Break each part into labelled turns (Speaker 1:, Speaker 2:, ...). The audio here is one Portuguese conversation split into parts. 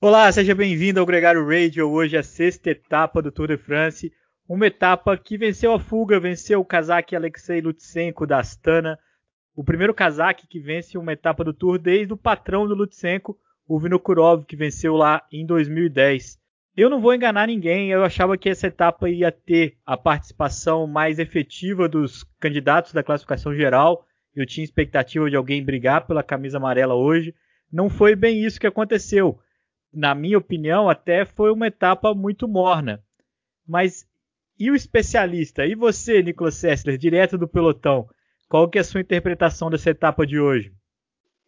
Speaker 1: Olá, seja bem-vindo ao Gregário Radio. Hoje é a sexta etapa do Tour de France. Uma etapa que venceu a fuga, venceu o casaque Alexei Lutsenko da Astana. O primeiro casaque que vence uma etapa do Tour desde o patrão do Lutsenko, o Vinokurov, que venceu lá em 2010. Eu não vou enganar ninguém, eu achava que essa etapa ia ter a participação mais efetiva dos candidatos da classificação geral. Eu tinha expectativa de alguém brigar pela camisa amarela hoje. Não foi bem isso que aconteceu. Na minha opinião, até foi uma etapa muito morna. Mas e o especialista? E você, Nicolas Sessler, direto do pelotão? Qual que é a sua interpretação dessa etapa de hoje?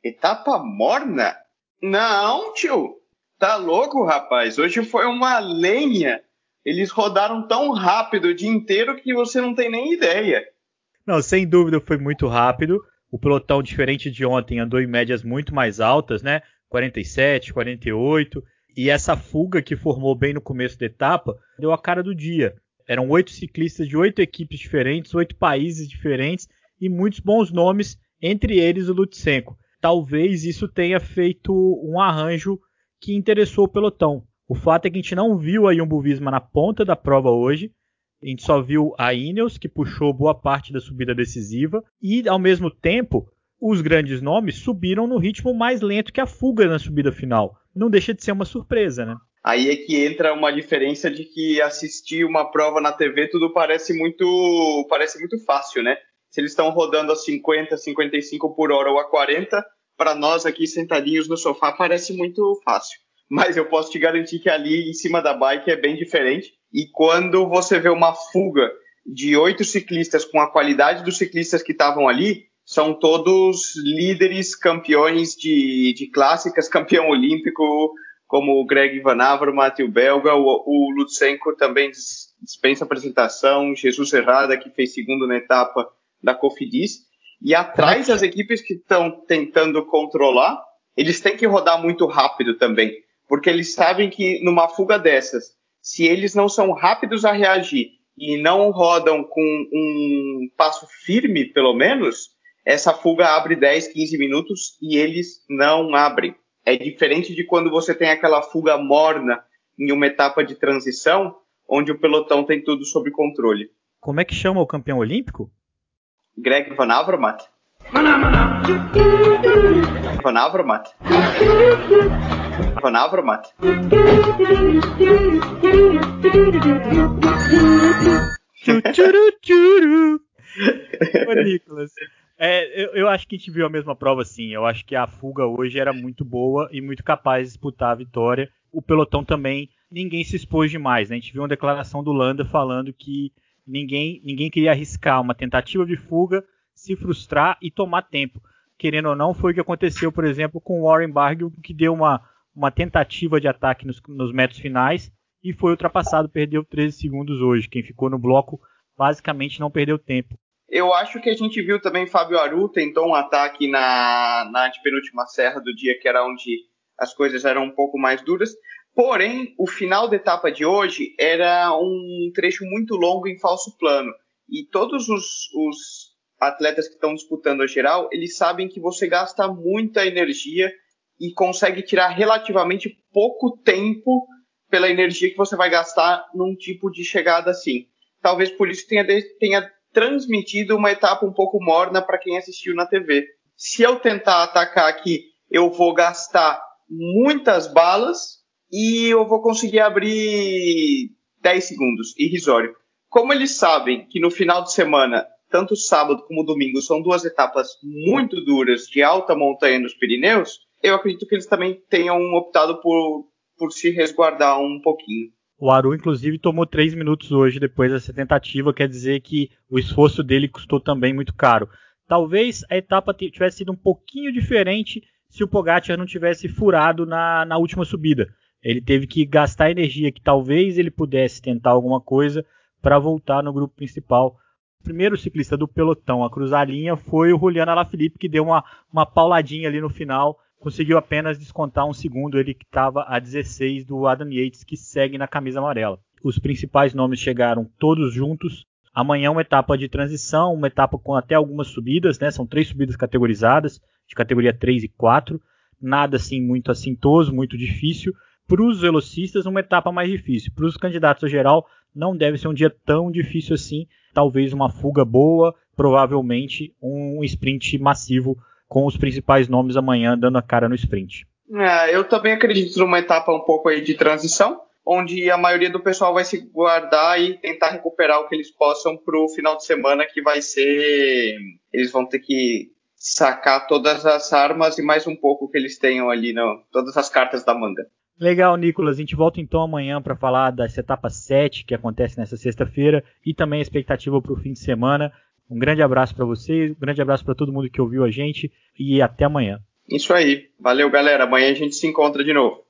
Speaker 2: Etapa morna? Não, tio. Tá louco, rapaz. Hoje foi uma lenha. Eles rodaram tão rápido o dia inteiro que você não tem nem ideia.
Speaker 1: Não, sem dúvida foi muito rápido. O pelotão, diferente de ontem, andou em médias muito mais altas, né? 47, 48. E essa fuga que formou bem no começo da etapa deu a cara do dia. Eram oito ciclistas de oito equipes diferentes, oito países diferentes e muitos bons nomes, entre eles o Lutsenko. Talvez isso tenha feito um arranjo que interessou o pelotão. O fato é que a gente não viu a Jumbo Visma na ponta da prova hoje. A gente só viu a Ineos, que puxou boa parte da subida decisiva, e ao mesmo tempo, os grandes nomes subiram no ritmo mais lento que a fuga na subida final. Não deixa de ser uma surpresa, né?
Speaker 2: Aí é que entra uma diferença de que assistir uma prova na TV tudo parece muito parece muito fácil, né? Se eles estão rodando a 50, 55 por hora ou a 40, para nós aqui sentadinhos no sofá parece muito fácil. Mas eu posso te garantir que ali em cima da bike é bem diferente. E quando você vê uma fuga de oito ciclistas com a qualidade dos ciclistas que estavam ali, são todos líderes, campeões de, de clássicas, campeão olímpico, como o Greg Van Avermaet, o belga, o, o Lutsenko também dispensa apresentação, Jesus Herrada, que fez segundo na etapa da Cofidis. E atrás as equipes que estão tentando controlar, eles têm que rodar muito rápido também, porque eles sabem que numa fuga dessas, se eles não são rápidos a reagir e não rodam com um passo firme, pelo menos, essa fuga abre 10, 15 minutos e eles não abrem. É diferente de quando você tem aquela fuga morna em uma etapa de transição, onde o pelotão tem tudo sob controle.
Speaker 1: Como é que chama o campeão olímpico?
Speaker 2: Greg Van Avermaet. Van Avermaet. Van Avermaet.
Speaker 1: Ô, Nicolas, é, eu, eu, acho que a gente viu a mesma prova sim. Eu acho que a fuga hoje era muito boa e muito capaz de disputar a vitória. O pelotão também, ninguém se expôs demais. Né? A gente viu uma declaração do Landa falando que ninguém, ninguém queria arriscar uma tentativa de fuga, se frustrar e tomar tempo. Querendo ou não, foi o que aconteceu, por exemplo, com o Warren Barguil, que deu uma, uma tentativa de ataque nos, nos metros finais e foi ultrapassado, perdeu 13 segundos hoje. Quem ficou no bloco basicamente não perdeu tempo.
Speaker 2: Eu acho que a gente viu também Fábio Aru tentou um ataque na, na antepenúltima serra do dia, que era onde as coisas eram um pouco mais duras. Porém, o final da etapa de hoje era um trecho muito longo em falso plano. E todos os, os atletas que estão disputando a geral, eles sabem que você gasta muita energia e consegue tirar relativamente pouco tempo pela energia que você vai gastar num tipo de chegada assim. Talvez por isso tenha, tenha transmitido uma etapa um pouco morna para quem assistiu na TV. Se eu tentar atacar aqui, eu vou gastar muitas balas e eu vou conseguir abrir 10 segundos, irrisório. Como eles sabem que no final de semana, tanto sábado como domingo, são duas etapas muito duras de alta montanha nos Pirineus, eu acredito que eles também tenham optado por, por se resguardar um pouquinho.
Speaker 1: O Aru, inclusive, tomou 3 minutos hoje depois dessa tentativa, quer dizer que o esforço dele custou também muito caro. Talvez a etapa tivesse sido um pouquinho diferente se o Pogacar não tivesse furado na, na última subida. Ele teve que gastar energia que talvez ele pudesse tentar alguma coisa para voltar no grupo principal. O primeiro ciclista do pelotão a cruzar a linha foi o Juliano Alaphilippe, que deu uma, uma pauladinha ali no final conseguiu apenas descontar um segundo, ele que estava a 16 do Adam Yates, que segue na camisa amarela. Os principais nomes chegaram todos juntos. Amanhã uma etapa de transição, uma etapa com até algumas subidas, né? São três subidas categorizadas, de categoria 3 e 4. Nada assim muito assintoso, muito difícil, para os velocistas uma etapa mais difícil. Para os candidatos a geral, não deve ser um dia tão difícil assim. Talvez uma fuga boa, provavelmente um sprint massivo com os principais nomes amanhã dando a cara no sprint.
Speaker 2: É, eu também acredito numa etapa um pouco aí de transição, onde a maioria do pessoal vai se guardar e tentar recuperar o que eles possam para o final de semana, que vai ser. Eles vão ter que sacar todas as armas e mais um pouco que eles tenham ali, no, todas as cartas da manga.
Speaker 1: Legal, Nicolas. A gente volta então amanhã para falar dessa etapa 7 que acontece nessa sexta-feira e também a expectativa para o fim de semana. Um grande abraço para vocês, um grande abraço para todo mundo que ouviu a gente e até amanhã.
Speaker 2: Isso aí. Valeu, galera. Amanhã a gente se encontra de novo.